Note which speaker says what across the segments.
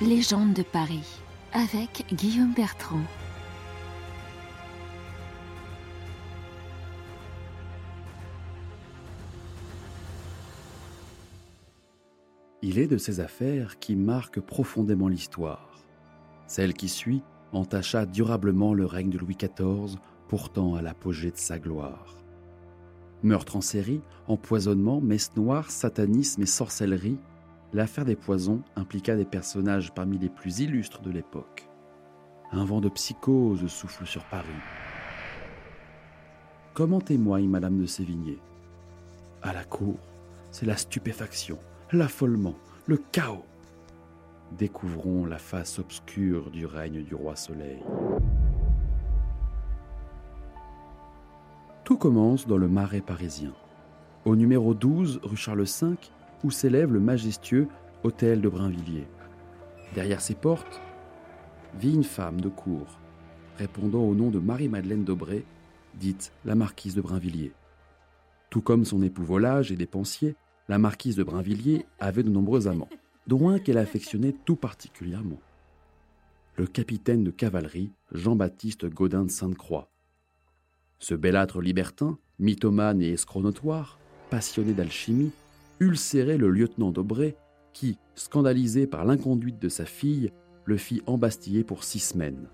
Speaker 1: Légende de Paris avec Guillaume Bertrand.
Speaker 2: Il est de ces affaires qui marquent profondément l'histoire. Celle qui suit entacha durablement le règne de Louis XIV, pourtant à l'apogée de sa gloire. Meurtre en série, empoisonnement, messe noire, satanisme et sorcellerie l'affaire des poisons impliqua des personnages parmi les plus illustres de l'époque. Un vent de psychose souffle sur Paris. Comment témoigne Madame de Sévigné? À la cour, c'est la stupéfaction, l'affolement, le chaos. Découvrons la face obscure du règne du roi Soleil. Tout commence dans le marais parisien. Au numéro 12, rue Charles V, où s'élève le majestueux hôtel de Brinvilliers. Derrière ses portes vit une femme de cour, répondant au nom de Marie-Madeleine Dobré, dite la marquise de Brinvilliers. Tout comme son époux Volage et dépensier, la marquise de Brinvilliers avait de nombreux amants, dont un qu'elle affectionnait tout particulièrement. Le capitaine de cavalerie Jean-Baptiste Gaudin de Sainte-Croix. Ce belâtre libertin, mythomane et escronotoire, passionné d'alchimie, ulcérer le lieutenant d'Aubray, qui, scandalisé par l'inconduite de sa fille, le fit embastiller pour six semaines.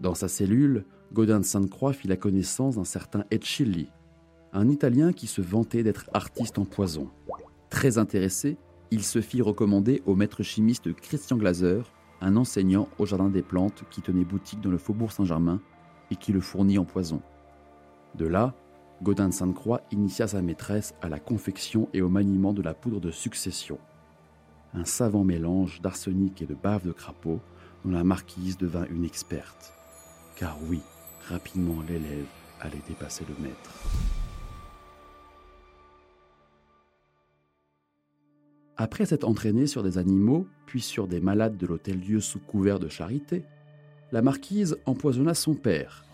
Speaker 2: Dans sa cellule, Godin de Sainte-Croix fit la connaissance d'un certain Etchilli, un Italien qui se vantait d'être artiste en poison. Très intéressé, il se fit recommander au maître chimiste Christian Glaser, un enseignant au Jardin des Plantes qui tenait boutique dans le faubourg Saint-Germain et qui le fournit en poison. De là, Godin de Sainte-Croix initia sa maîtresse à la confection et au maniement de la poudre de succession. Un savant mélange d'arsenic et de bave de crapaud dont la marquise devint une experte. Car oui, rapidement l'élève allait dépasser le maître. Après s'être entraînée sur des animaux, puis sur des malades de l'hôtel-dieu sous couvert de charité, la marquise empoisonna son père,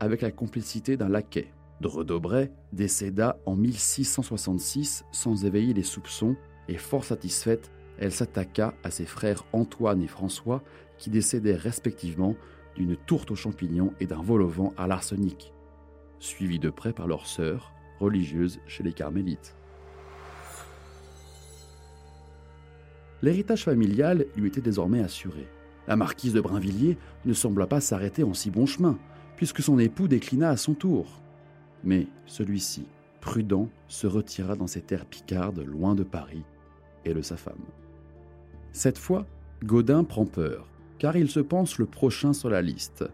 Speaker 2: avec la complicité d'un laquais. Dredobray décéda en 1666 sans éveiller les soupçons et fort satisfaite, elle s'attaqua à ses frères Antoine et François qui décédèrent respectivement d'une tourte aux champignons et d'un vol au vent à l'arsenic, suivis de près par leur sœur, religieuse chez les carmélites. L'héritage familial lui était désormais assuré. La marquise de Brinvilliers ne sembla pas s'arrêter en si bon chemin, puisque son époux déclina à son tour. Mais celui-ci, prudent, se retira dans ses terres picardes, loin de Paris et de sa femme. Cette fois, Gaudin prend peur, car il se pense le prochain sur la liste.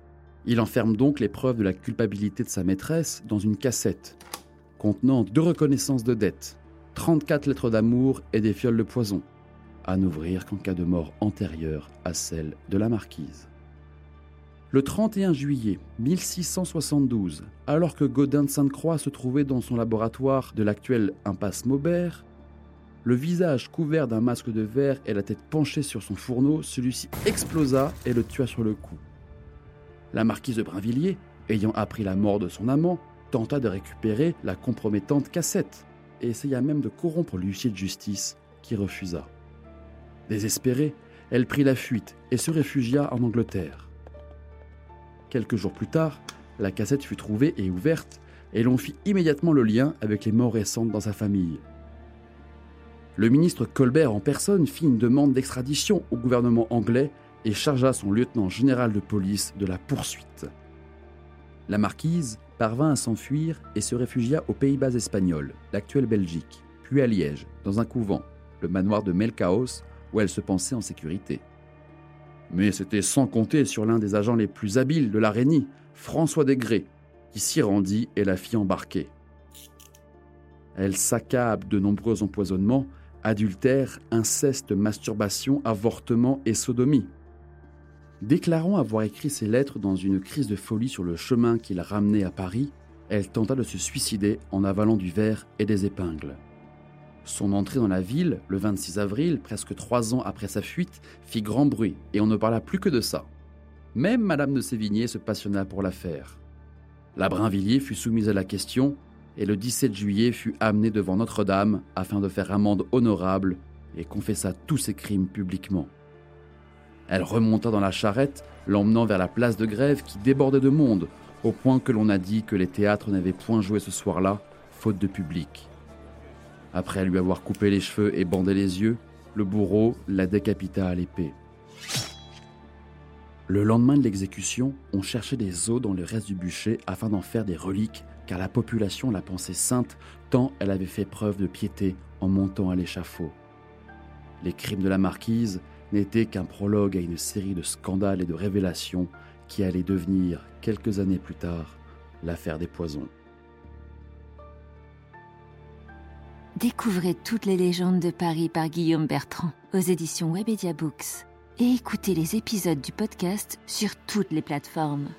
Speaker 2: Il enferme donc les preuves de la culpabilité de sa maîtresse dans une cassette, contenant deux reconnaissances de dette, 34 lettres d'amour et des fioles de poison, à n'ouvrir qu'en cas de mort antérieure à celle de la marquise. Le 31 juillet 1672, alors que Gaudin de Sainte-Croix se trouvait dans son laboratoire de l'actuelle impasse Maubert, le visage couvert d'un masque de verre et la tête penchée sur son fourneau, celui-ci explosa et le tua sur le coup. La marquise de Brinvilliers, ayant appris la mort de son amant, tenta de récupérer la compromettante cassette et essaya même de corrompre l'huissier de justice, qui refusa. Désespérée, elle prit la fuite et se réfugia en Angleterre. Quelques jours plus tard, la cassette fut trouvée et ouverte, et l'on fit immédiatement le lien avec les morts récentes dans sa famille. Le ministre Colbert en personne fit une demande d'extradition au gouvernement anglais et chargea son lieutenant général de police de la poursuite. La marquise parvint à s'enfuir et se réfugia aux Pays-Bas espagnols, l'actuelle Belgique, puis à Liège, dans un couvent, le manoir de Melkaos, où elle se pensait en sécurité. Mais c'était sans compter sur l'un des agents les plus habiles de l'araignée, François Desgrès, qui s'y rendit et la fit embarquer. Elle s'accable de nombreux empoisonnements, adultère, inceste, masturbation, avortement et sodomie. Déclarant avoir écrit ces lettres dans une crise de folie sur le chemin qui la ramenait à Paris, elle tenta de se suicider en avalant du verre et des épingles. Son entrée dans la ville, le 26 avril, presque trois ans après sa fuite, fit grand bruit, et on ne parla plus que de ça. Même Madame de Sévigné se passionna pour l'affaire. La Brinvilliers fut soumise à la question, et le 17 juillet fut amenée devant Notre-Dame afin de faire amende honorable et confessa tous ses crimes publiquement. Elle remonta dans la charrette, l'emmenant vers la place de grève qui débordait de monde, au point que l'on a dit que les théâtres n'avaient point joué ce soir-là, faute de public. Après lui avoir coupé les cheveux et bandé les yeux, le bourreau la décapita à l'épée. Le lendemain de l'exécution, on cherchait des os dans le reste du bûcher afin d'en faire des reliques, car la population la pensait sainte tant elle avait fait preuve de piété en montant à l'échafaud. Les crimes de la marquise n'étaient qu'un prologue à une série de scandales et de révélations qui allaient devenir, quelques années plus tard, l'affaire des poisons.
Speaker 1: Découvrez toutes les légendes de Paris par Guillaume Bertrand aux éditions Webedia Books et écoutez les épisodes du podcast sur toutes les plateformes.